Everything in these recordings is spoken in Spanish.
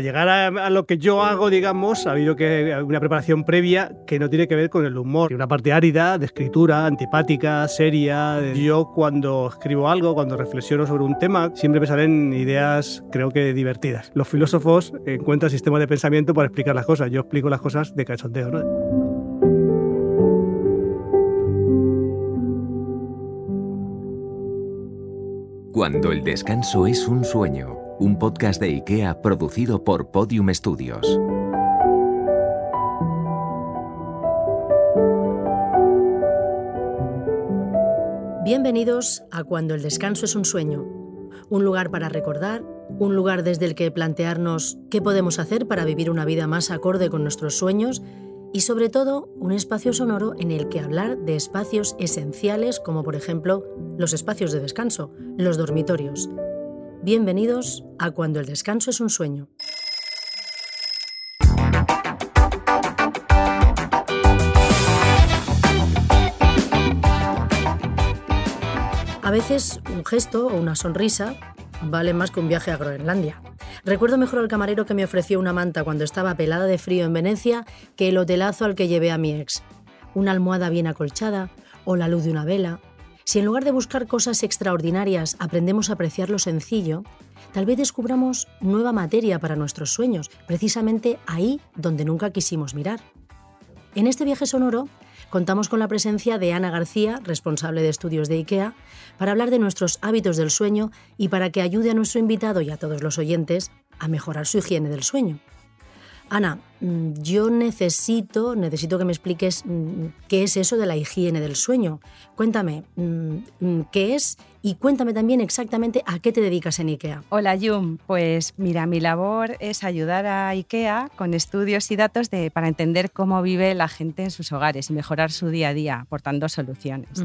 Llegar a, lo que yo hago, digamos, ha habido que una preparación previa que no tiene que ver con el humor. Una parte árida, de escritura, antipática, seria. Yo cuando escribo algo, cuando reflexiono sobre un tema, siempre me salen ideas, creo que divertidas. Los filósofos encuentran sistemas de pensamiento para explicar las cosas. Yo explico las cosas de cachondeo. Cuando el descanso es un sueño, un podcast de IKEA producido por Podium Studios. Bienvenidos a Cuando el descanso es un sueño, un lugar para recordar, un lugar desde el que plantearnos qué podemos hacer para vivir una vida más acorde con nuestros sueños y sobre todo un espacio sonoro en el que hablar de espacios esenciales como por ejemplo los espacios de descanso, los dormitorios. Bienvenidos a Cuando el descanso es un sueño. A veces un gesto o una sonrisa vale más que un viaje a Groenlandia. Recuerdo mejor al camarero que me ofreció una manta cuando estaba pelada de frío en Venecia que el hotelazo al que llevé a mi ex. Una almohada bien acolchada o la luz de una vela. Si en lugar de buscar cosas extraordinarias aprendemos a apreciar lo sencillo, tal vez descubramos nueva materia para nuestros sueños, precisamente ahí donde nunca quisimos mirar. En este viaje sonoro contamos con la presencia de Ana García, responsable de estudios de IKEA, para hablar de nuestros hábitos del sueño y para que ayude a nuestro invitado y a todos los oyentes a mejorar su higiene del sueño. Ana, mm, yo necesito, necesito que me expliques mm, qué es eso de la higiene del sueño. Cuéntame mm, qué es y cuéntame también exactamente a qué te dedicas en IKEA. Hola Yum, pues mira, mi labor es ayudar a IKEA con estudios y datos de, para entender cómo vive la gente en sus hogares y mejorar su día a día, aportando soluciones.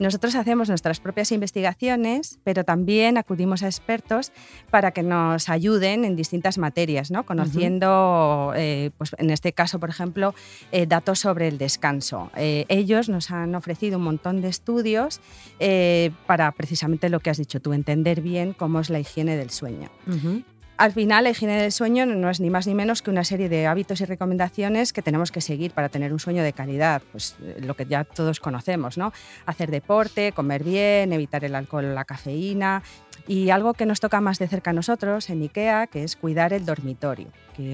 Nosotros hacemos nuestras propias investigaciones, pero también acudimos a expertos para que nos ayuden en distintas materias, ¿no? conociendo, eh, pues en este caso, por ejemplo, eh, datos sobre el descanso. Eh, ellos nos han ofrecido un montón de estudios para precisamente lo que has dicho tú, entender bien cómo es la higiene del sueño. Al final, la higiene del sueño no es ni más ni menos que una serie de hábitos y recomendaciones que tenemos que seguir para tener un sueño de calidad, pues eh, lo que ya todos conocemos, ¿no? Hacer deporte, comer bien, evitar el alcohol o la cafeína y algo que nos toca más de cerca a nosotros en IKEA, que es cuidar el dormitorio,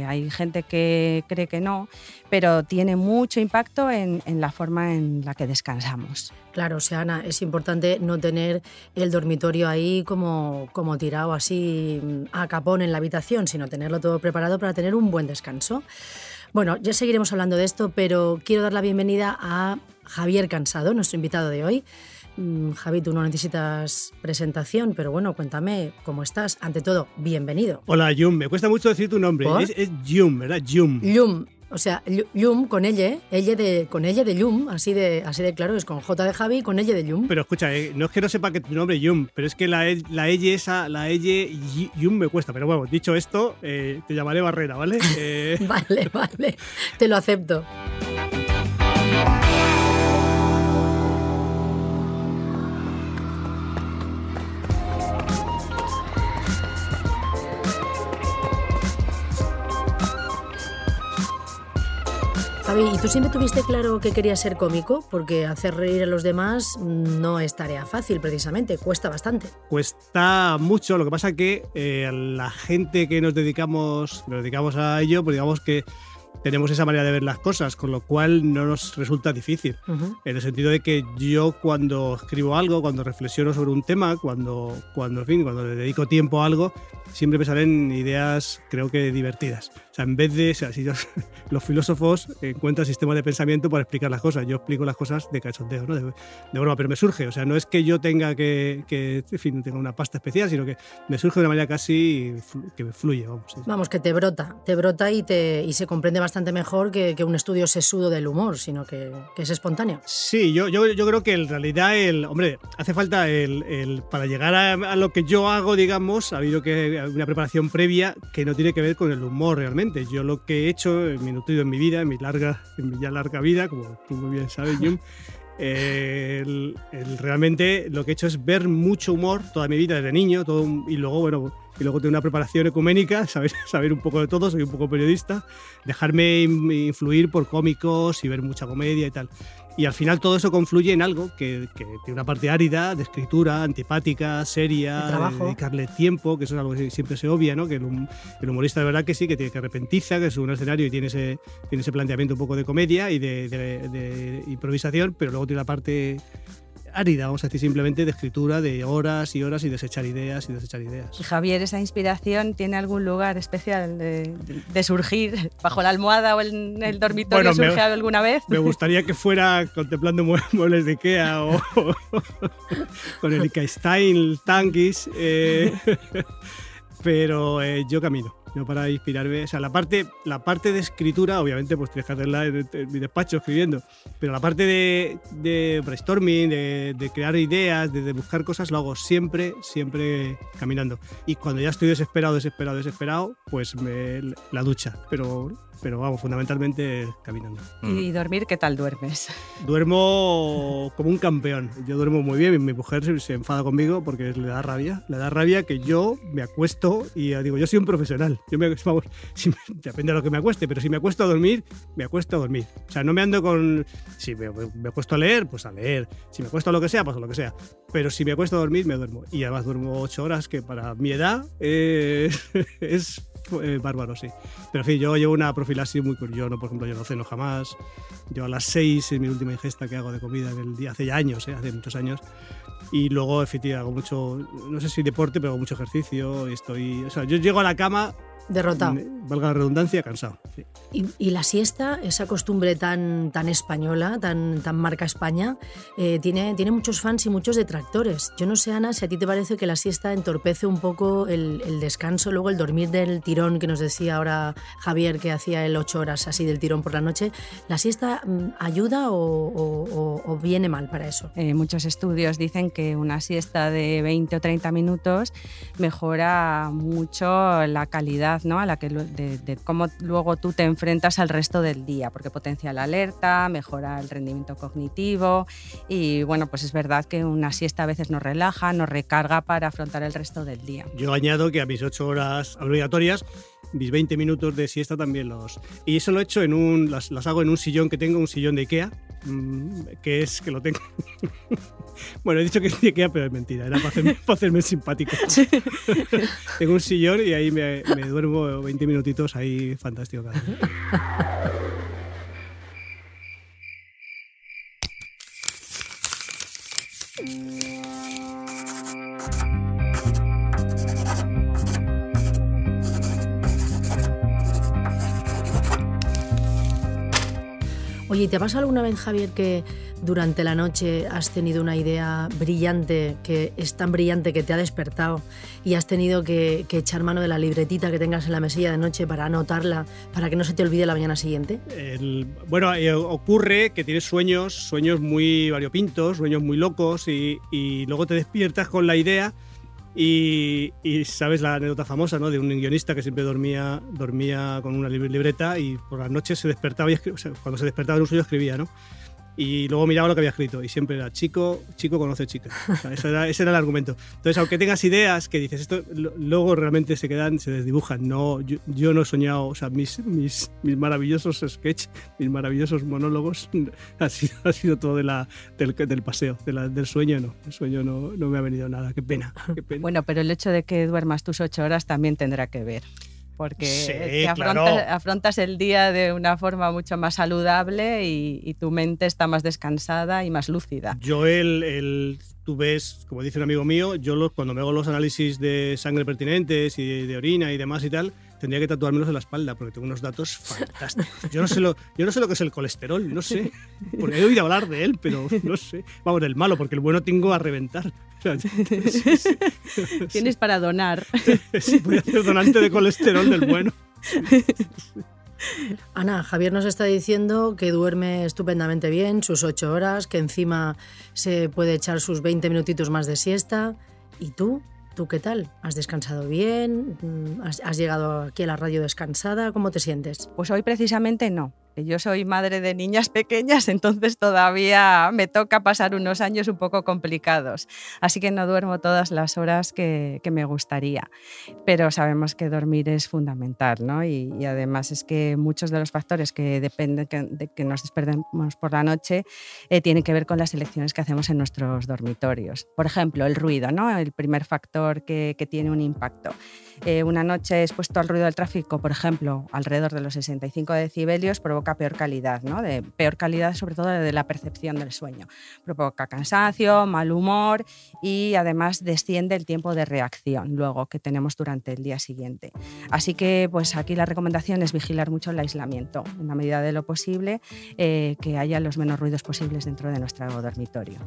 hay gente que cree que no, pero tiene mucho impacto en, la forma en la que descansamos. Claro, o sea, Ana, es importante no tener el dormitorio ahí como, como tirado así a capón en la habitación, sino tenerlo todo preparado para tener un buen descanso. Bueno, ya seguiremos hablando de esto, pero quiero dar la bienvenida a Javier Cansado, nuestro invitado de hoy. Mm, Javi, tú no necesitas presentación, pero bueno, cuéntame cómo estás. Ante todo, bienvenido. Hola, Yum. Me cuesta mucho decir tu nombre. ¿Por? Es, es Yum, ¿verdad? Yum. Yum, o sea, Yu- Yum con ella, ella de, con ella de Yum, así de, así de claro, es con J de Javi, con ella de Yum. Pero escucha, eh, no es que no sepa que tu nombre es Yum, pero es que la, e- la L esa, la L Yum me cuesta. Pero bueno, dicho esto, eh, te llamaré Barrera, ¿vale? Eh, Vale, vale, te lo acepto. Javi, ¿y tú siempre tuviste claro que querías ser cómico? Porque hacer reír a los demás no es tarea fácil, precisamente, cuesta bastante. cuesta mucho. Lo que pasa que eh, la gente que nos dedicamos, nos dedicamos a ello, pues digamos que tenemos esa manera de ver las cosas, con lo cual no nos resulta difícil. Ujú. En el sentido de que yo cuando escribo algo, cuando reflexiono sobre un tema, cuando, cuando, en fin, cuando le dedico tiempo a algo, siempre me salen ideas, creo que divertidas. O sea, en vez de, o sea, si yo- los filósofos encuentran sistemas de pensamiento para explicar las cosas, yo explico las cosas de cachondeo, ¿no? de, de broma, pero me surge. O sea, no es que yo tenga que, que, en fin, tenga una pasta especial, sino que me surge de una manera casi que me fluye, vamos. sí. Vamos, que te brota, te brota y, te, y se comprende bastante mejor que, que un estudio sesudo del humor, sino que, que es espontáneo. Sí, yo, yo, yo creo que en realidad, el, hombre, hace falta el, el- para llegar a, a lo que yo hago, digamos, ha habido que una preparación previa que no tiene que ver con el humor realmente. Yo lo que he hecho en mi nutrido en mi vida, en mi larga, en mi ya larga vida, como tú muy bien sabes, Jim, eh, el- el- realmente lo que he hecho es ver mucho humor toda mi vida desde niño todo, y luego bueno y luego tengo una preparación ecuménica saber, saber un poco de todo soy un poco periodista dejarme in- influir por cómicos y ver mucha comedia y tal y al final todo eso confluye en algo que, que tiene una parte árida de escritura antipática seria De dedicarle tiempo que eso es algo que siempre se obvia ¿no? que el, hum- el humorista de verdad que sí que tiene que repentiza que es un escenario y tiene ese tiene ese planteamiento un poco de comedia y de, de- de improvisación, pero luego tiene la parte árida, vamos a decir simplemente, de escritura, de horas y horas y desechar ideas y desechar ideas. Y Javier, ¿esa inspiración tiene algún lugar especial de, de surgir bajo la almohada o en el dormitorio? Bueno, me- ¿Surge alguna vez? Me gustaría que fuera contemplando mue- muebles de Ikea o, con el Ikea Style Tankis, eh, pero eh, yo camino. Yo para inspirarme, o sea, la parte, la parte de escritura, obviamente, pues tienes que hacerla en, en mi despacho escribiendo, pero la parte de, de brainstorming, de, de crear ideas, de, de buscar cosas, lo hago siempre, siempre caminando. Y cuando ya estoy desesperado, desesperado, desesperado, pues me, la ducha, pero, pero vamos, fundamentalmente caminando. ¿Y dormir qué tal duermes? Duermo como un campeón. Yo duermo muy bien. Mi mujer se, enfada conmigo porque le da rabia. Le da rabia que yo me acuesto y ya digo, yo soy un profesional. Yo me, vamos, depende de lo que me acueste, pero si me acuesto a dormir, me acuesto a dormir. O sea, no me ando con. Si me, me acuesto a leer, pues a leer. Si me acuesto a lo que sea, pues a lo que sea. Pero si me acuesto a dormir, me duermo. Y además duermo ocho horas, que para mi edad eh, es eh, bárbaro, sí. Pero en fin, yo llevo una profilaxis muy curiosa. Yo, no, por ejemplo, yo no ceno jamás. Yo a las 6 es mi última ingesta que hago de comida en el día, hace ya años, ¿eh? hace muchos años. Y luego, efectivamente, hago mucho, no sé si deporte, pero hago mucho ejercicio. Y estoy, o sea, yo llego a la cama, Derrotado. valga la redundancia, cansado. sí. Y, y la siesta, esa costumbre tan, tan española, tan, tan marca España, eh, tiene, tiene muchos fans y muchos detractores. Yo no sé, Ana, si a ti te parece que la siesta entorpece un poco el, el descanso, luego el dormir del tirón que nos decía ahora Javier, que hacía el ocho horas así del tirón por la noche. ¿La siesta mm, ayuda o, o- o- o viene mal para eso? Eh, muchos estudios dicen que una siesta de 20 o 30 minutos mejora mucho la calidad, ¿no? A la que de, de cómo luego tú te enfrentas al resto del día, porque potencia la alerta, mejora el rendimiento cognitivo y bueno, pues es verdad que una siesta a veces nos relaja, nos recarga para afrontar el resto del día. Yo añado que a mis 8 horas obligatorias, mis 20 minutos de siesta también los... Y eso lo he hecho en un... Las, las hago en un sillón que tengo, un sillón de Ikea, mm, que es que lo tengo... bueno, he dicho que es de Ikea, pero es mentira, era para hacerme, para hacerme simpático. tengo un sillón y ahí me, me duermo 20 minutitos ahí, fantástico. cada día. Oye, ¿y ¿te pasa alguna vez, Javier, que durante la noche has tenido una idea brillante, que es tan brillante que te ha despertado y has tenido que, echar mano de la libretita que tengas en la mesilla de noche para anotarla, para que no se te olvide la mañana siguiente? Bueno, eh, ocurre que tienes sueños, sueños muy variopintos, sueños muy locos y, y luego te despiertas con la idea y, y sabes la anécdota famosa ¿no? de un guionista que siempre dormía, dormía con una lib- libreta y por las noches se despertaba y o sea, cuando se despertaba en un sueño escribía, ¿no? Y luego miraba lo que había escrito y siempre era chico, chico conoce chica. O sea, era, ese era el argumento. Entonces, aunque tengas ideas que dices, esto luego realmente se quedan, se desdibujan. No, yo, yo no he soñado, o sea, mis, mis, mis maravillosos sketches, mis maravillosos monólogos, ha sido, ha sido todo de la, del, del paseo, de la- del sueño, no. El sueño no, no me ha venido nada. Qué pena, qué pena. Bueno, pero el hecho de que duermas tus ocho horas también tendrá que ver. Porque Sí, te afrontas, claro. afrontas el día de una forma mucho más saludable y, y tu mente está más descansada y más lúcida. Yo el, el- tú ves, como dice un amigo mío, yo los, cuando me hago los análisis de sangre pertinentes y de, orina y demás y tal, tendría que tatuármelos en la espalda porque tengo unos datos fantásticos. Yo no sé lo, yo no sé lo que es el colesterol, no sé, porque he oído hablar de él, pero no sé. Vamos, del malo, porque el bueno tengo a reventar. O sea, sí, sí, Tienes para donar. sí, voy a ser donante de colesterol del bueno. Ana, Javier nos está diciendo que duerme estupendamente bien, sus ocho horas, que encima se puede echar sus 20 minutitos más de siesta. ¿Y tú? ¿Tú qué tal? ¿Has descansado bien? Mm, ¿Has, has llegado aquí a la radio descansada? ¿Cómo te sientes? Pues hoy precisamente no. Yo soy madre de niñas pequeñas, entonces todavía me toca pasar unos años un poco complicados. Así que no duermo todas las horas que, que me gustaría. Pero sabemos que dormir es fundamental, ¿no? Y, y, además es que muchos de los factores que dependen de que nos despertemos por la noche eh, tienen que ver con las elecciones que hacemos en nuestros dormitorios. Por ejemplo, el ruido, ¿no? El primer factor que, que tiene un impacto. Eh, una noche expuesto al ruido del tráfico, por ejemplo, alrededor de los 65 decibelios, provoca peor calidad, ¿no? de peor calidad sobre todo de la percepción del sueño. Provoca cansancio, mal humor y además desciende el tiempo de reacción luego que tenemos durante el día siguiente. Así que pues aquí la recomendación es vigilar mucho el aislamiento, en la medida de lo posible, eh, que haya los menos ruidos posibles dentro de nuestro dormitorio.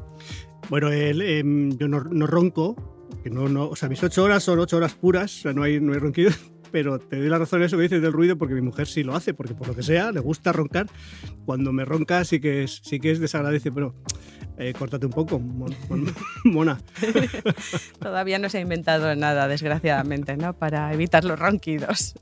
Bueno, el, eh, yo no, no ronco, que no, no, o sea, mis ocho horas son ocho horas puras, o sea, no hay, no hay ronquidos, pero te doy la razón en eso que dices del ruido porque mi mujer sí lo hace, porque por lo que sea le gusta roncar. Cuando me ronca sí que es, sí que es desagradable, pero eh, córtate un poco, mon, mon, mona. Todavía no se ha inventado nada, desgraciadamente, ¿no? Para evitar los ronquidos.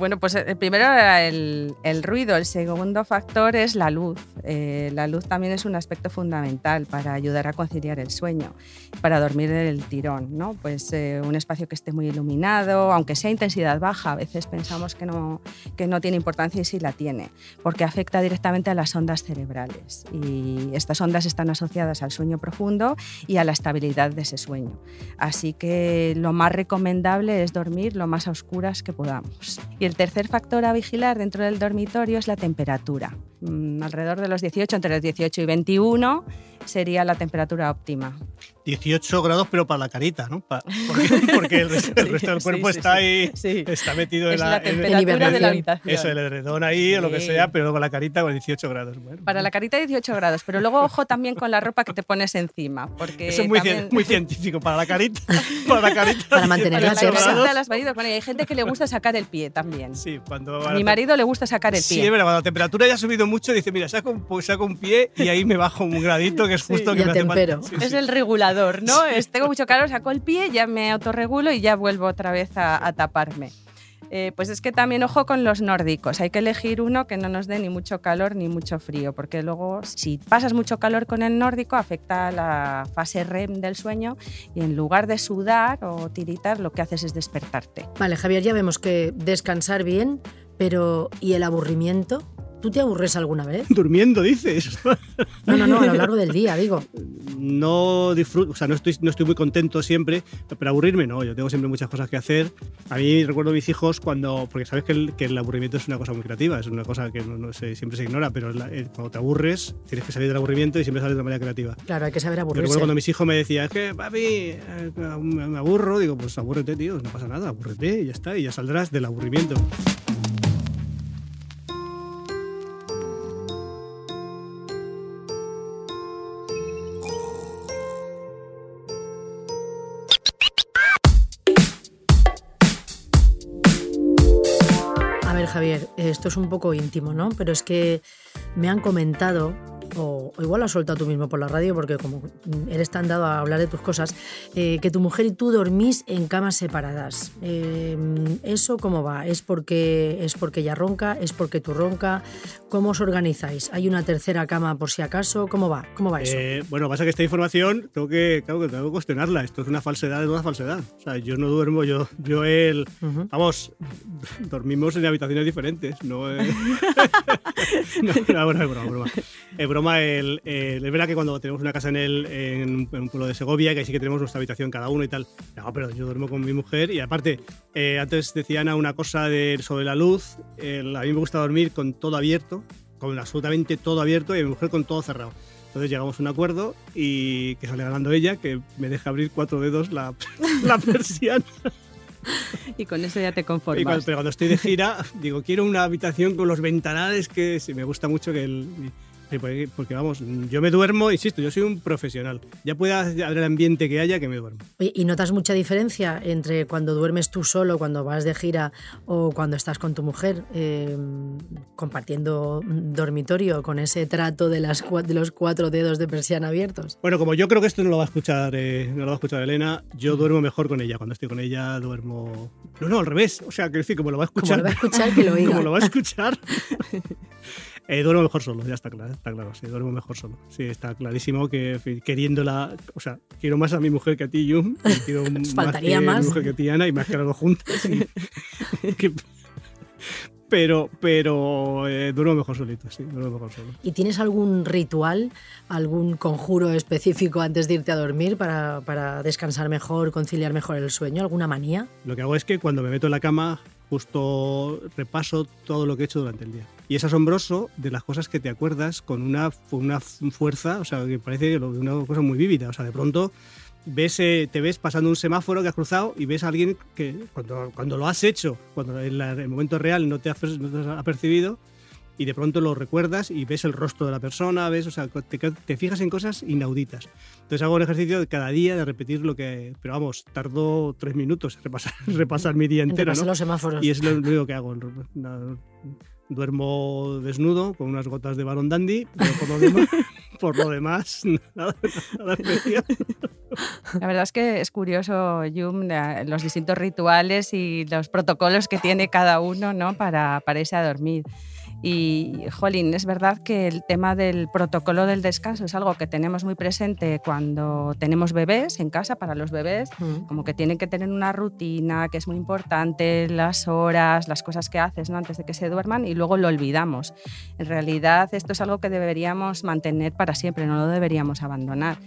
Bueno, pues el primero era el, el, ruido, el segundo factor es la luz. Eh, la luz también es un aspecto fundamental para ayudar a conciliar el sueño, para dormir el tirón, ¿no? Pues eh, un espacio que esté muy iluminado, aunque sea intensidad baja, a veces pensamos que no, que no tiene importancia y sí la tiene, porque afecta directamente a las ondas cerebrales y estas ondas están asociadas al sueño profundo y a la estabilidad de ese sueño. Así que lo más recomendable es dormir lo más a oscuras que podamos. Y el tercer factor a vigilar dentro del dormitorio es la temperatura. Mm, alrededor de los 18, entre los 18 y 21 sería la temperatura óptima. 18 grados, pero para la carita, ¿no? Para, porque, porque, el resto, el resto del cuerpo sí, está ahí, está metido es en la, la temperatura en, de la habitación. Eso, el edredón ahí o lo que sea, pero con la carita con 18 grados. Bueno, para la carita 18 grados, pero luego ojo también con la ropa que te pones encima. Porque Eso es muy, también... muy científico, para la carita. Para, la carita, para mantener las bueno, hay gente que le gusta sacar el pie también. Sí, cuando. A mi marido le gusta sacar el pie. Sí, pero cuando la temperatura ya ha subido mucho, dice, mira, saco un, saco un pie y ahí me bajo un gradito que es justo sí, que me hace tempero. falta. Sí, es el regulador, ¿no? es, tengo mucho calor, saco el pie, ya me autorregulo y ya vuelvo otra vez a, a taparme. Eh, pues es que también ojo con los nórdicos, hay que elegir uno que no nos dé ni mucho calor ni mucho frío, porque luego si pasas mucho calor con el nórdico afecta la fase REM del sueño y en lugar de sudar o tiritar lo que haces es despertarte. Vale, Javier, ya vemos que descansar bien, pero ¿y el aburrimiento? ¿Tú te aburres alguna vez? Durmiendo, dices. No, no, no, a lo largo del día, digo. No disfruto, o sea, no estoy, no estoy muy contento siempre, pero aburrirme no, yo tengo siempre muchas cosas que hacer. A mí recuerdo a mis hijos cuando, porque sabes que el, que el aburrimiento es una cosa muy creativa, es una cosa que no, no sé, siempre se ignora, pero la, el, cuando te aburres tienes que salir del aburrimiento y siempre sales de manera creativa. Claro, hay que saber Yo aburrirse. recuerdo cuando mis hijos me decían, es que papi, eh, me aburro, digo, pues abúrrete, tío, no pasa nada, abúrrete y ya está, y ya saldrás del aburrimiento. Javier, esto es un poco íntimo, ¿no? Pero es que me han comentado, o, o, igual lo has soltado tú mismo por la radio, porque como eres tan dado a hablar de tus cosas, eh, que tu mujer y tú dormís en camas separadas. Eh, ¿Eso cómo va? ¿Es porque, ¿Es porque ella ronca? ¿Es porque tú ronca? ¿Cómo os organizáis? ¿Hay una tercera cama por si acaso? ¿Cómo va? ¿Cómo va eso? Eh, bueno, pasa que esta información tengo que, claro, que tengo que cuestionarla. Esto es una falsedad de toda falsedad. O sea, yo no duermo, yo, yo él, uh -huh. vamos, dormimos en habitaciones diferentes. No, no, no, broma. El, el, es verdad que cuando tenemos una casa en, el, en, en, un pueblo de Segovia, que ahí sí que tenemos nuestra habitación cada uno y tal. No, pero yo duermo con mi mujer y aparte, eh, antes decía Ana una cosa de, sobre la luz. El, a mí me gusta dormir con todo abierto, con absolutamente todo abierto y a mi mujer con todo cerrado. Entonces llegamos a un acuerdo y que sale ganando ella, que me deja abrir cuatro dedos la, la persiana. Y con eso ya te conformas. Cuando, pero cuando estoy de gira, digo, quiero una habitación con los ventanales que sí, me gusta mucho que el, Sí, porque, porque, vamos, yo me duermo, insisto, yo soy un profesional. Ya puede haber el ambiente que haya que me duermo. ¿Y notas mucha diferencia entre cuando duermes tú solo, cuando vas de gira o cuando estás con tu mujer eh, compartiendo dormitorio con ese trato de, las, de los cuatro dedos de persiana abiertos? Bueno, como yo creo que esto no lo va a escuchar, eh, no lo va a escuchar Elena, yo duermo mejor con ella. Cuando estoy con ella duermo... No, no, al revés. O sea, que decir, como lo va a escuchar... Como lo va a escuchar, que lo oiga. como lo va a escuchar... Eh, duermo mejor solo, ya está claro, está claro, sí, duermo mejor solo. Sí, está clarísimo que queriéndola, o sea, quiero más a mi mujer que a ti, Yum, quiero Faltaría más, más. a mi mujer que a ti, Ana, y más que a los juntos. pero pero eh, duermo mejor solito, sí, duermo mejor solo. ¿Y tienes algún ritual, algún conjuro específico antes de irte a dormir para, para descansar mejor, conciliar mejor el sueño? ¿Alguna manía? Lo que hago es que cuando me meto en la cama justo repaso todo lo que he hecho durante el día. Y es asombroso de las cosas que te acuerdas con una, una fuerza, o sea, que parece una cosa muy vívida. O sea, de pronto ves, eh, te ves pasando un semáforo que has cruzado y ves a alguien que cuando, cuando lo has hecho, cuando en el momento real no te, has, no te has apercibido, y de pronto lo recuerdas y ves el rostro de la persona, ves, o sea, te, te, fijas en cosas inauditas. Entonces hago un ejercicio de cada día de repetir lo que, pero vamos, tardo tres minutos en repasar, repasar mi día entero, ¿no? los semáforos. Y es lo único que hago. Duermo desnudo con unas gotas de Baron Dandy, pero por lo demás, por lo demás nada, nada especial. La verdad es que es curioso, Yum, los distintos rituales y los protocolos que tiene cada uno ¿no? para, para irse a dormir. Y, jolín, es verdad que el tema del protocolo del descanso es algo que tenemos muy presente cuando tenemos bebés en casa, para los bebés, mm. como que tienen que tener una rutina, que es muy importante, las horas, las cosas que haces ¿no? antes de que se duerman y luego lo olvidamos. En realidad esto es algo que deberíamos mantener para siempre, no lo deberíamos abandonar.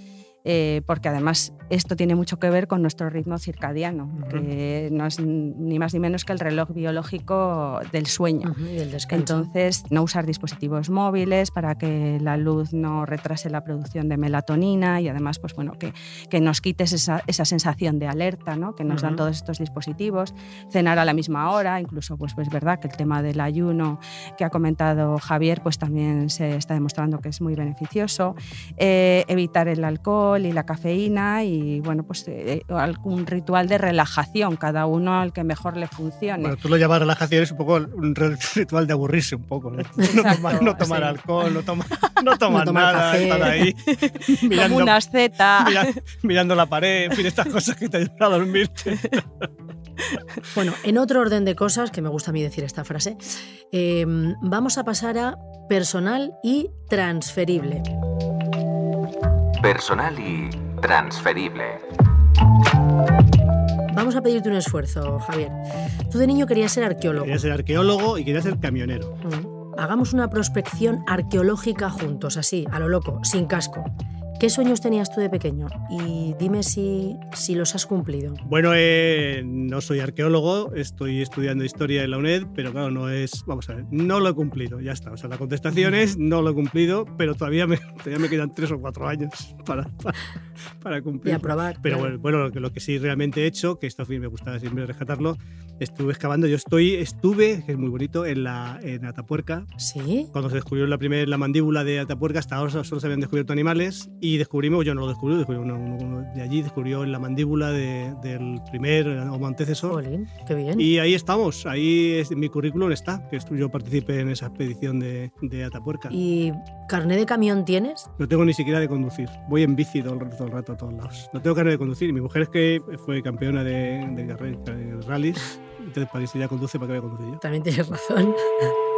Eh, porque además esto tiene mucho que ver con nuestro ritmo circadiano, que no es ni más ni menos que el reloj biológico del sueño. Entonces, no usar dispositivos móviles para que la luz no retrase la producción de melatonina y además, pues bueno, que, que nos quites esa, esa, sensación de alerta ¿no? que nos dan todos estos dispositivos, cenar a la misma hora, incluso pues, pues es verdad que el tema del ayuno que ha comentado Javier, pues también se está demostrando que es muy beneficioso, eh, evitar el alcohol, y la cafeína y bueno, pues eh, algún ritual de relajación, cada uno al que mejor le funcione. Bueno, tú lo llamas relajación, es un poco un ritual de aburrirse un poco, ¿no? no tomar, alcohol, no, toma, no tomar nada, estar ahí mirando, Como una asceta. mirando la pared, en fin, estas cosas que te ayudan a dormirte. Bueno, en otro orden de cosas, que me gusta a mí decir esta frase, eh, vamos a pasar a personal y transferible personal y transferible. Vamos a pedirte un esfuerzo, Javier. Tú de niño querías ser arqueólogo. Quería ser arqueólogo y quería ser camionero. Mm. Hagamos una prospección arqueológica juntos, así, a lo loco, sin casco. ¿Qué sueños tenías tú de pequeño? Y dime si, si los has cumplido. Bueno, eh, no soy arqueólogo, estoy estudiando historia en la UNED, pero claro, no es, vamos a ver, no lo he cumplido, ya está. O sea, la contestación es no lo he cumplido, pero todavía me, todavía me quedan tres o cuatro años para, para, cumplir. Y aprobar. Pero bueno, bueno lo, que, lo que sí realmente he hecho, que esto me gusta siempre rescatarlo, estuve excavando, yo estoy, estuve, que es muy bonito, en, la, en Atapuerca. ¿Sí? Cuando se descubrió la, primera la mandíbula de Atapuerca, hasta ahora solo se habían descubierto animales y descubrimos, yo no lo descubrí, descubrí uno, uno de allí, descubrió la mandíbula de, del primer homo antecesor. qué bien. Y ahí estamos, ahí es, mi currículum está, que yo participé en esa expedición de, de Atapuerca. ¿Y carnet de camión tienes? No tengo ni siquiera de conducir, voy en bici todo el, todo el rato a todos lados. No tengo carnet de conducir, mi mujer es que fue campeona de, de, de rallies entonces, para que si ya conduce, ¿para qué voy a conducir yo? También tienes razón.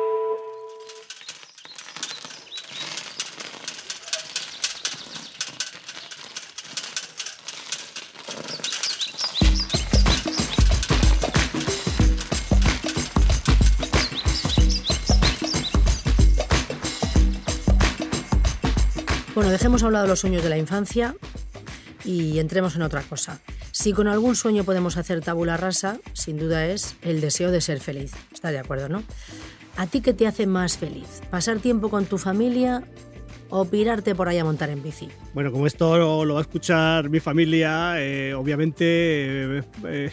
Los sueños de la infancia y entremos en otra cosa. Si con algún sueño podemos hacer tabula rasa, sin duda es el deseo de ser feliz. ¿Estás de acuerdo, no? ¿A ti qué te hace más feliz? ¿Pasar tiempo con tu familia o pirarte por ahí a montar en bici? Bueno, como esto lo, va a escuchar mi familia, eh, obviamente eh, eh,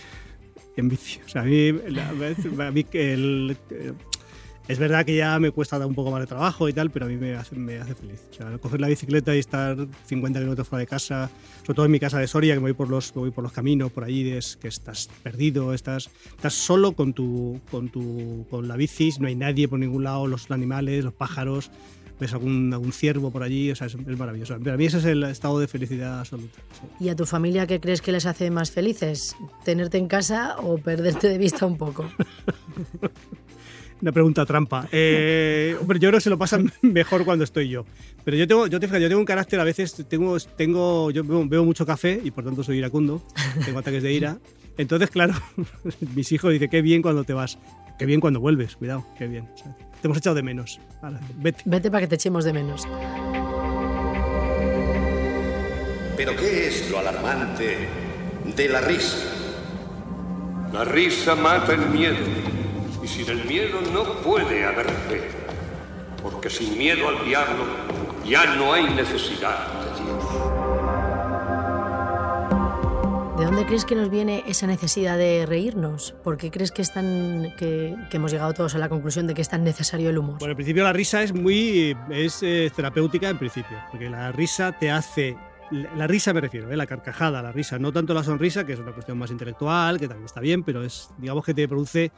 en bici. O sea, a mí, a mí el, Es verdad que ya me cuesta dar un poco más de trabajo y tal, pero a mí me hace, me hace feliz. O sea, coger la bicicleta y estar 50 kilómetros fuera de casa, sobre todo en mi casa de Soria, que me voy por los, me voy por los caminos, por allí, es que estás perdido, estás, estás solo con, tu, con, tu, con la bici, no hay nadie por ningún lado, los animales, los pájaros, ves algún, algún ciervo por allí, o sea, es, es maravilloso. Para mí ese es el estado de felicidad absoluta. sí. ¿Y a tu familia qué crees que les hace más felices? ¿Tenerte en casa o perderte de vista un poco? Una pregunta trampa. Eh, hombre, yo creo que se lo pasan mejor cuando estoy yo. Pero yo tengo, yo te fijas, yo tengo un carácter a veces, tengo, tengo, yo bebo, mucho café y por tanto soy iracundo, tengo ataques de ira. Entonces, claro, mis hijos dicen, qué bien cuando te vas, qué bien cuando vuelves, cuidado, qué bien. O sea, te hemos echado de menos. Ahora, vete. Vete para que te echemos de menos. Pero ¿qué es lo alarmante de la risa? La risa mata el miedo. Sin el miedo no puede haber fe. Porque sin miedo al diablo ya no hay necesidad de Dios. ¿De dónde crees que nos viene esa necesidad de reírnos? ¿Por qué crees que, es tan, que, que hemos llegado todos a la conclusión de que es tan necesario el humor? Bueno, en principio la risa es muy es eh, terapéutica en principio, porque la risa te hace la risa me refiero, ¿eh? la carcajada, la risa, no tanto la sonrisa, que es una cuestión más intelectual, que también está bien, pero es, digamos que te produce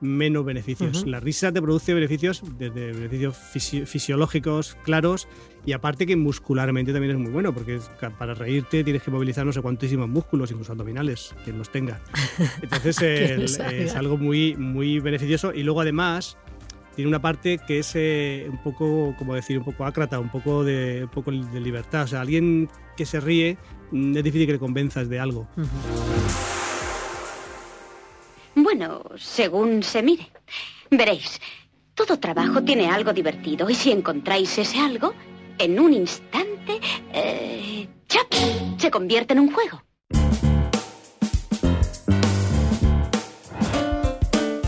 menos beneficios. Ujú. La risa te produce beneficios desde beneficios fisi- fisiológicos claros y aparte que muscularmente también es muy bueno, porque para reírte tienes que movilizar no sé cuantísimos músculos, incluso abdominales, quien los tenga. Entonces el- es algo muy, muy beneficioso y luego además tiene una parte que es eh, un poco, como decir, un poco ácrata, un poco de, un poco de libertad. O sea, alguien que se ríe mm, es difícil que le convenzas de algo. Ujú. Bueno, según se mire. Veréis, todo trabajo tiene algo divertido y si encontráis ese algo, en un instante, eh, ¡chap! se convierte en un juego.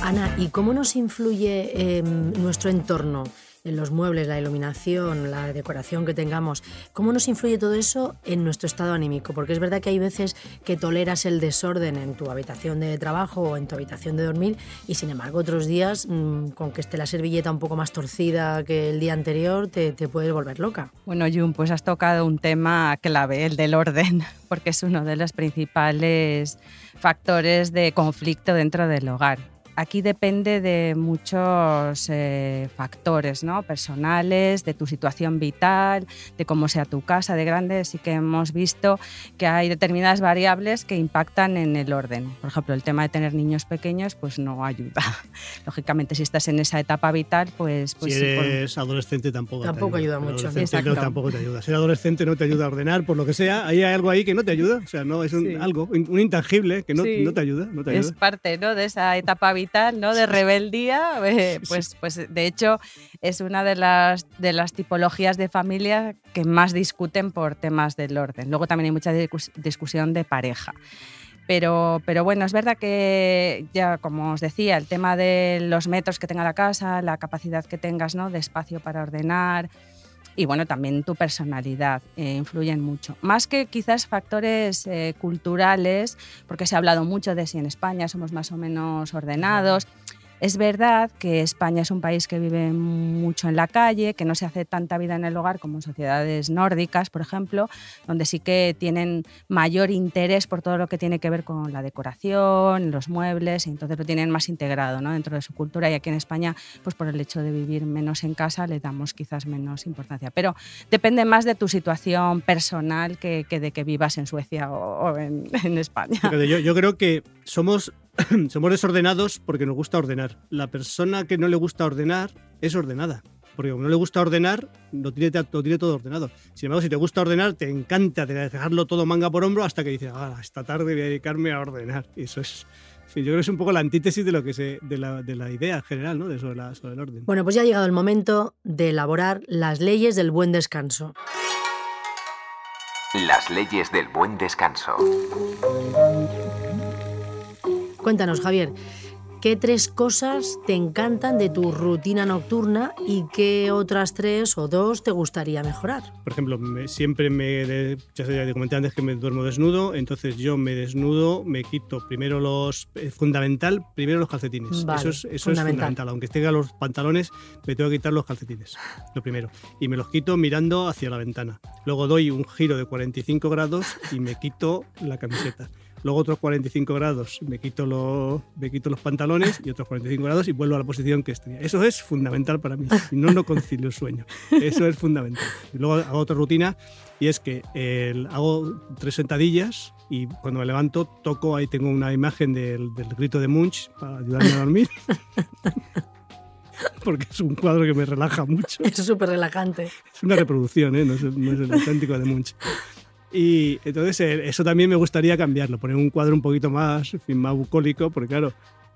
Ana, ¿y cómo nos influye eh, nuestro entorno? En los muebles, la iluminación, la decoración que tengamos, ¿cómo nos influye todo eso en nuestro estado anímico? Porque es verdad que hay veces que toleras el desorden en tu habitación de trabajo o en tu habitación de dormir y sin embargo otros días, mm, con que esté la servilleta un poco más torcida que el día anterior, te, puedes volver loca. Bueno, Jun, pues has tocado un tema clave, el del orden, porque es uno de los principales factores de conflicto dentro del hogar. Aquí depende de muchos eh, factores ¿no? personales, de tu situación vital, de cómo sea tu casa de grande. Sí que hemos visto que hay determinadas variables que impactan en el orden. Por ejemplo, el tema de tener niños pequeños pues no ayuda. Lógicamente, si estás en esa etapa vital, pues... pues si sí, por- eres adolescente tampoco, Tampoco te ayuda Ser mucho. adolescente no, Exacto. tampoco te ayuda. Ser adolescente no te ayuda a ordenar, por lo que sea. Ahí hay algo ahí que no te ayuda. O sea, no es un, Sí. algo, un intangible que no, Sí. no te ayuda. No te es ayuda. parte ¿no? de esa etapa vital, ¿no? de rebeldía, eh, pues, pues de hecho es una de las, de las tipologías de familia que más discuten por temas del orden. Luego también hay mucha discus- discusión de pareja. Pero, pero bueno, es verdad que ya, como os decía, el tema de los metros que tenga la casa, la capacidad que tengas ¿no? de espacio para ordenar, y bueno, también tu personalidad eh, influyen mucho. Más que quizás factores eh, culturales, porque se ha hablado mucho de si en España somos más o menos ordenados. Es verdad que España es un país que vive mucho en la calle, que no se hace tanta vida en el hogar como en sociedades nórdicas, por ejemplo, donde sí que tienen mayor interés por todo lo que tiene que ver con la decoración, los muebles, y entonces lo tienen más integrado ¿no? dentro de su cultura. Y aquí en España, pues por el hecho de vivir menos en casa, le damos quizás menos importancia. Pero depende más de tu situación personal que, de que vivas en Suecia o, en, España. Yo creo que somos, somos desordenados porque nos gusta ordenar. La persona que no le gusta ordenar es ordenada. Porque como no le gusta ordenar, lo tiene, lo tiene todo ordenado. Sin embargo, si te gusta ordenar, te encanta dejarlo todo manga por hombro hasta que dices, ah, esta tarde voy a dedicarme a ordenar. Y eso es, yo creo que es un poco la antítesis de lo que se, de la, de la idea general, ¿no? De sobre, la- sobre el orden. Bueno, pues ya ha llegado el momento de elaborar las leyes del buen descanso. Las leyes del buen descanso. Cuéntanos, Javier, ¿Qué tres cosas te encantan de tu rutina nocturna y qué otras tres o dos te gustaría mejorar? Por ejemplo, me- siempre me, ya ya comenté antes que me duermo desnudo, entonces yo me desnudo, me quito primero los, es fundamental, primero los calcetines. Vale, eso es, eso es fundamental. fundamental. Aunque tenga los pantalones, me tengo que quitar los calcetines, lo primero. Y me los quito mirando hacia la ventana. Luego doy un giro de 45 grados y me quito la camiseta. Luego otros 45 grados, me quito, los, me quito los pantalones y otros 45 grados y vuelvo a la posición que estoy. Eso es fundamental para mí. Si no, no concilio el sueño. Eso es fundamental. Y luego hago otra rutina y es que el- hago tres sentadillas y cuando me levanto toco, ahí tengo una imagen del, del grito de Munch para ayudarme a dormir. Porque es un cuadro que me relaja mucho. Es súper relajante. Es una reproducción, ¿eh? no, es, no es el auténtico de Munch. Y entonces eh, eso también me gustaría cambiarlo, poner un cuadro un poquito más, en fin, más bucólico, porque claro,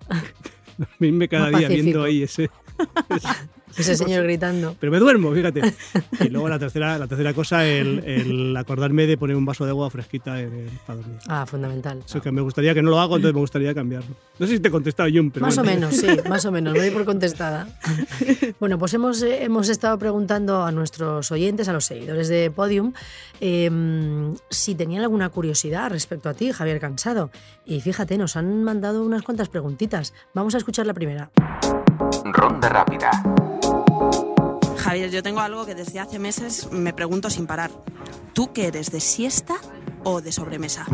dormirme cada Más día viendo pacífico. ahí ese, Ese señor gritando. pero me duermo, fíjate. Y luego la tercera, la tercera cosa, el, el acordarme de poner un vaso de agua fresquita en el- para dormir. Ah, fundamental. Eso que me gustaría que no lo hago, entonces me gustaría cambiarlo. No sé si te he contestado, Jun, pero Más o menos, sí, más o menos, me doy por contestada. Bueno, pues hemos, eh, hemos estado preguntando a nuestros oyentes, a los seguidores de Podium, eh, si tenían alguna curiosidad respecto a ti, Javier Cansado. Y fíjate, nos han mandado unas cuantas preguntitas. Vamos a escuchar la primera. Ronda rápida. Yo tengo algo que desde hace meses me pregunto sin parar. ¿Tú qué eres, de siesta o de sobremesa?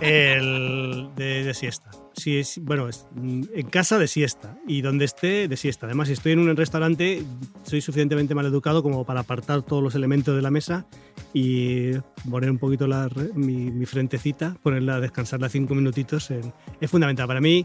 El de, siesta. Sí, es, bueno, mm, en casa de siesta y donde esté de siesta. Además, si estoy en un restaurante, soy suficientemente mal educado como para apartar todos los elementos de la mesa y poner un poquito mi frentecita, ponerla a descansarla cinco minutitos. en- es fundamental. Para mí,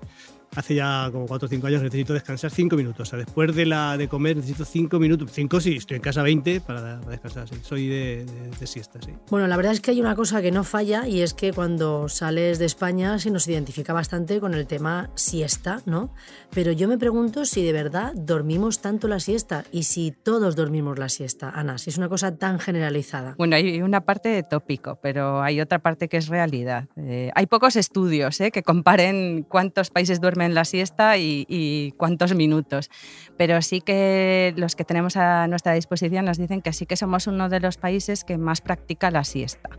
hace ya como cuatro o cinco años necesito descansar cinco minutos. O sea, después de, la, de comer necesito cinco minutos. Cinco sí, estoy en casa 20 para, para descansar. sí. Soy de, de- de siesta, sí. Bueno, la verdad es que hay una cosa que no falla y es que cuando sales de España se nos identifica bastante con el tema siesta, ¿no? Pero yo me pregunto si de verdad dormimos tanto la siesta y si todos dormimos la siesta, Ana, si es una cosa tan generalizada. Bueno, hay una parte de tópico, pero hay otra parte que es realidad. Eh, hay pocos estudios eh, que comparen cuántos países duermen la siesta y, y cuántos minutos, pero sí que los que tenemos a nuestra disposición nos dicen que sí que somos uno de los países que más practica la siesta,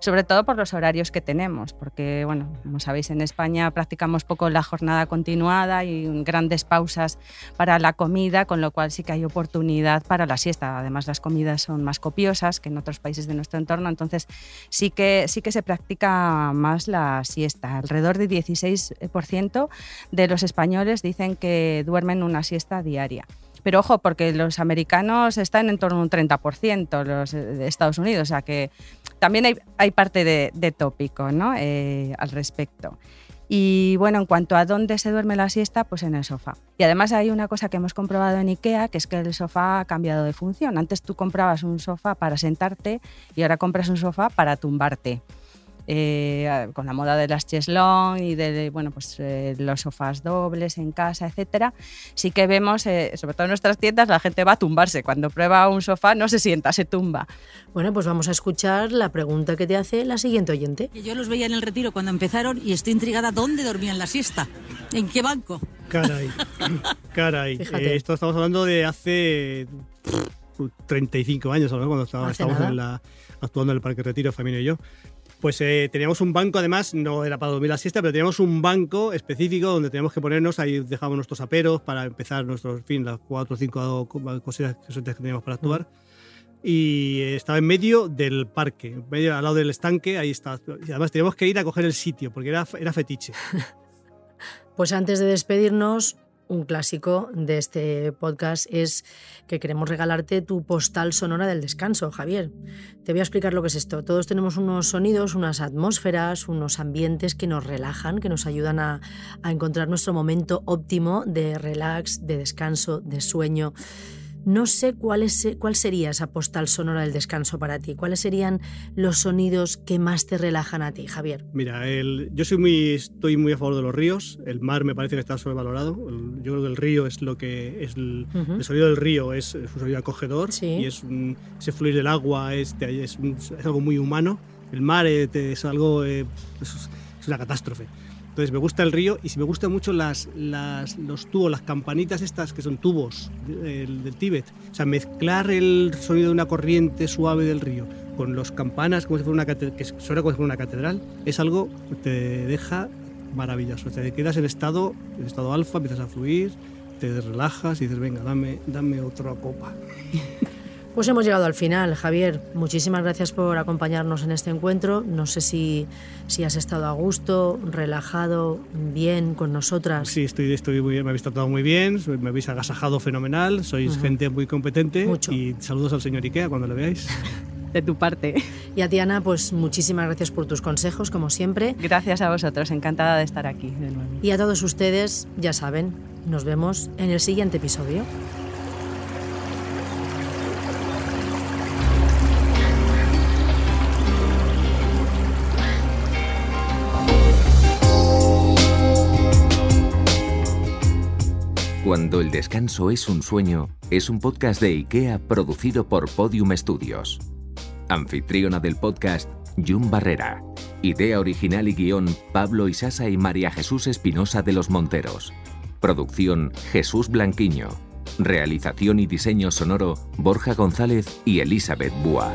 sobre todo por los horarios que tenemos, porque, bueno, como sabéis, en España practicamos poco la jornada continuada y grandes pausas para la comida, con lo cual sí que hay oportunidad para la siesta. Además, las comidas son más copiosas que en otros países de nuestro entorno, entonces sí que, sí que se practica más la siesta. Alrededor del 16% de los españoles dicen que duermen una siesta diaria. Pero ojo, porque los americanos están en torno a un 30%, los de Estados Unidos, o sea que también hay, parte de, de tópico ¿no? Eh, al respecto. Y bueno, en cuanto a dónde se duerme la siesta, pues en el sofá. Y además hay una cosa que hemos comprobado en IKEA, que es que el sofá ha cambiado de función. Antes tú comprabas un sofá para sentarte y ahora compras un sofá para tumbarte. Eh, con la moda de las cheslong y de bueno, pues, eh, los sofás dobles en casa, etcétera, sí que vemos, eh, sobre todo en nuestras tiendas, la gente va a tumbarse. Cuando prueba un sofá no se sienta, se tumba. Bueno, pues vamos a escuchar la pregunta que te hace la siguiente oyente. Yo los veía en el retiro cuando empezaron y estoy intrigada dónde dormían la siesta. ¿En qué banco? Caray, caray. Eh, esto estamos hablando de hace pff, 35 años, a lo mejor, cuando estábamos en la, actuando en el Parque Retiro, Familia y yo. Pues eh, teníamos un banco, además, no era para dormir la siesta, pero teníamos un banco específico donde teníamos que ponernos, ahí dejábamos nuestros aperos para empezar nuestros, en fin, las cuatro o cinco co- cosillas que teníamos para actuar. Y eh, estaba en medio del parque, en medio, al lado del estanque, ahí está. Y además teníamos que ir a coger el sitio, porque era, era fetiche. Pues antes de despedirnos, un clásico de este podcast es que queremos regalarte tu postal sonora del descanso, Javier. Te voy a explicar lo que es esto. Todos tenemos unos sonidos, unas atmósferas, unos ambientes que nos relajan, que nos ayudan a, encontrar nuestro momento óptimo de relax, de descanso, de sueño. No sé cuál, es, cuál sería esa postal sonora del descanso para ti. ¿Cuáles serían los sonidos que más te relajan a ti, Javier? Mira, el- yo soy muy, estoy muy a favor de los ríos. El mar me parece que está sobrevalorado. El- yo creo que el río es lo que es el, sonido del río es, es un sonido acogedor Sí. y es un- ese fluir del agua es, es, un- es algo muy humano. El mar eh, es algo eh, es, es una catástrofe. Entonces me gusta el río y si me gustan mucho las, los tubos, las campanitas estas que son tubos del, del Tíbet. O sea, mezclar el sonido de una corriente suave del río con los campanas como si fuera una, que suena como si fuera una catedral es algo que te deja maravilloso. Te quedas en estado, en estado alfa, empiezas a fluir, te relajas y dices, venga, dame, dame otra copa. Pues hemos llegado al final, Javier. Muchísimas gracias por acompañarnos en este encuentro. No sé si, si has estado a gusto, relajado, bien con nosotras. Sí, estoy, estoy muy bien, me habéis tratado muy bien, me habéis agasajado fenomenal, sois gente muy competente Mucho. y saludos al señor Ikea cuando lo veáis. De tu parte. Y a Tiana, pues muchísimas gracias por tus consejos, como siempre. Gracias a vosotros, encantada de estar aquí de nuevo. Y a todos ustedes, ya saben, nos vemos en el siguiente episodio. Cuando el descanso es un sueño, es un podcast de IKEA producido por Podium Studios. Anfitriona del podcast, Jun Barrera. Idea original y guion, Pablo Isasa y María Jesús Espinosa de los Monteros. Producción, Jesús Blanquiño. Realización y diseño sonoro, Borja González y Elizabeth Búa.